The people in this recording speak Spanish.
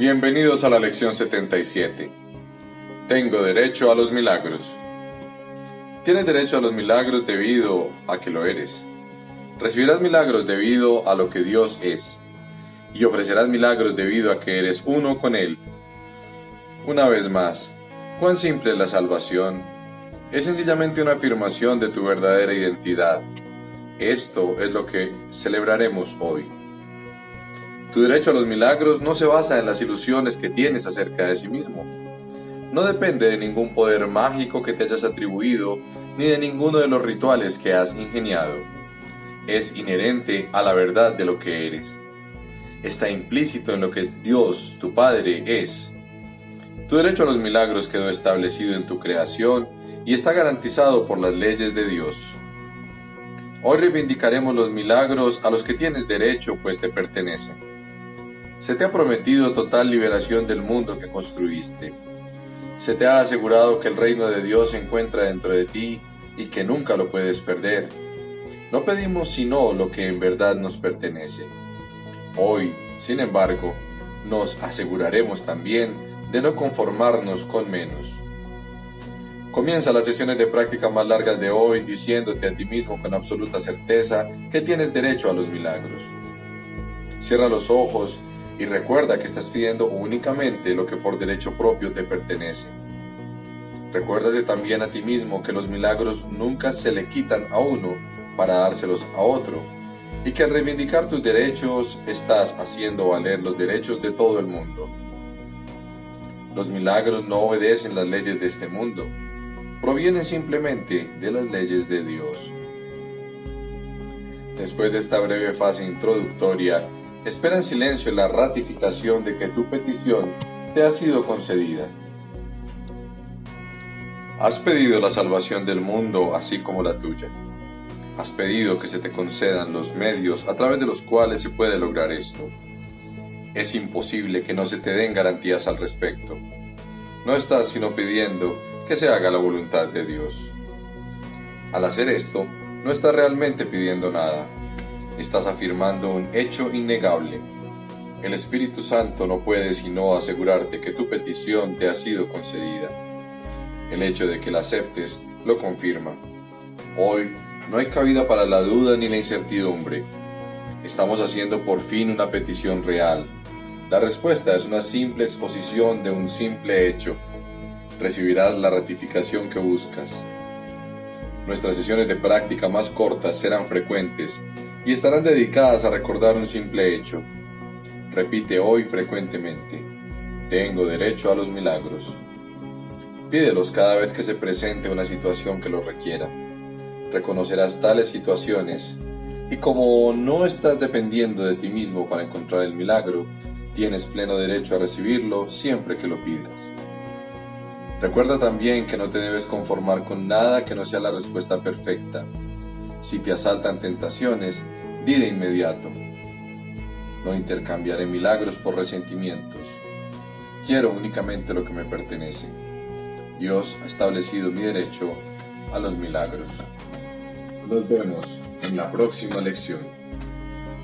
Bienvenidos a la lección 77. Tengo derecho a los milagros. Tienes derecho a los milagros debido a que lo eres. Recibirás milagros debido a lo que Dios es. Y ofrecerás milagros debido a que eres uno con Él. Una vez más, cuán simple es la salvación. Es sencillamente una afirmación de tu verdadera identidad. Esto es lo que celebraremos hoy. Tu derecho a los milagros no se basa en las ilusiones que tienes acerca de sí mismo. No depende de ningún poder mágico que te hayas atribuido, ni de ninguno de los rituales que has ingeniado. Es inherente a la verdad de lo que eres. Está implícito en lo que Dios, tu Padre, es. Tu derecho a los milagros quedó establecido en tu creación y está garantizado por las leyes de Dios. Hoy reivindicaremos los milagros a los que tienes derecho, pues te pertenecen. Se te ha prometido total liberación del mundo que construiste. Se te ha asegurado que el reino de Dios se encuentra dentro de ti y que nunca lo puedes perder. No pedimos sino lo que en verdad nos pertenece. Hoy, sin embargo, nos aseguraremos también de no conformarnos con menos. Comienza las sesiones de práctica más largas de hoy diciéndote a ti mismo con absoluta certeza que tienes derecho a los milagros. Cierra los ojos y recuerda que estás pidiendo únicamente lo que por derecho propio te pertenece. Recuérdate también a ti mismo que los milagros nunca se le quitan a uno para dárselos a otro, y que al reivindicar tus derechos estás haciendo valer los derechos de todo el mundo. Los milagros no obedecen las leyes de este mundo, provienen simplemente de las leyes de Dios. Después de esta breve fase introductoria, Espera en silencio la ratificación de que tu petición te ha sido concedida. Has pedido la salvación del mundo así como la tuya. Has pedido que se te concedan los medios a través de los cuales se puede lograr esto. Es imposible que no se te den garantías al respecto. No estás sino pidiendo que se haga la voluntad de Dios. Al hacer esto, no estás realmente pidiendo nada, estás afirmando un hecho innegable. El Espíritu Santo no puede sino asegurarte que tu petición te ha sido concedida. El hecho de que la aceptes lo confirma. Hoy no hay cabida para la duda ni la incertidumbre. Estamos haciendo por fin una petición real. La respuesta es una simple exposición de un simple hecho. Recibirás la ratificación que buscas. Nuestras sesiones de práctica más cortas serán frecuentes y estarán dedicadas a recordar un simple hecho. Repite hoy frecuentemente, tengo derecho a los milagros. Pídelos cada vez que se presente una situación que lo requiera. Reconocerás tales situaciones y como no estás dependiendo de ti mismo para encontrar el milagro, tienes pleno derecho a recibirlo siempre que lo pidas. Recuerda también que no te debes conformar con nada que no sea la respuesta perfecta si te asaltan tentaciones, di de inmediato. No intercambiaré milagros por resentimientos. Quiero únicamente lo que me pertenece. Dios ha establecido mi derecho a los milagros. Nos vemos en la próxima lección.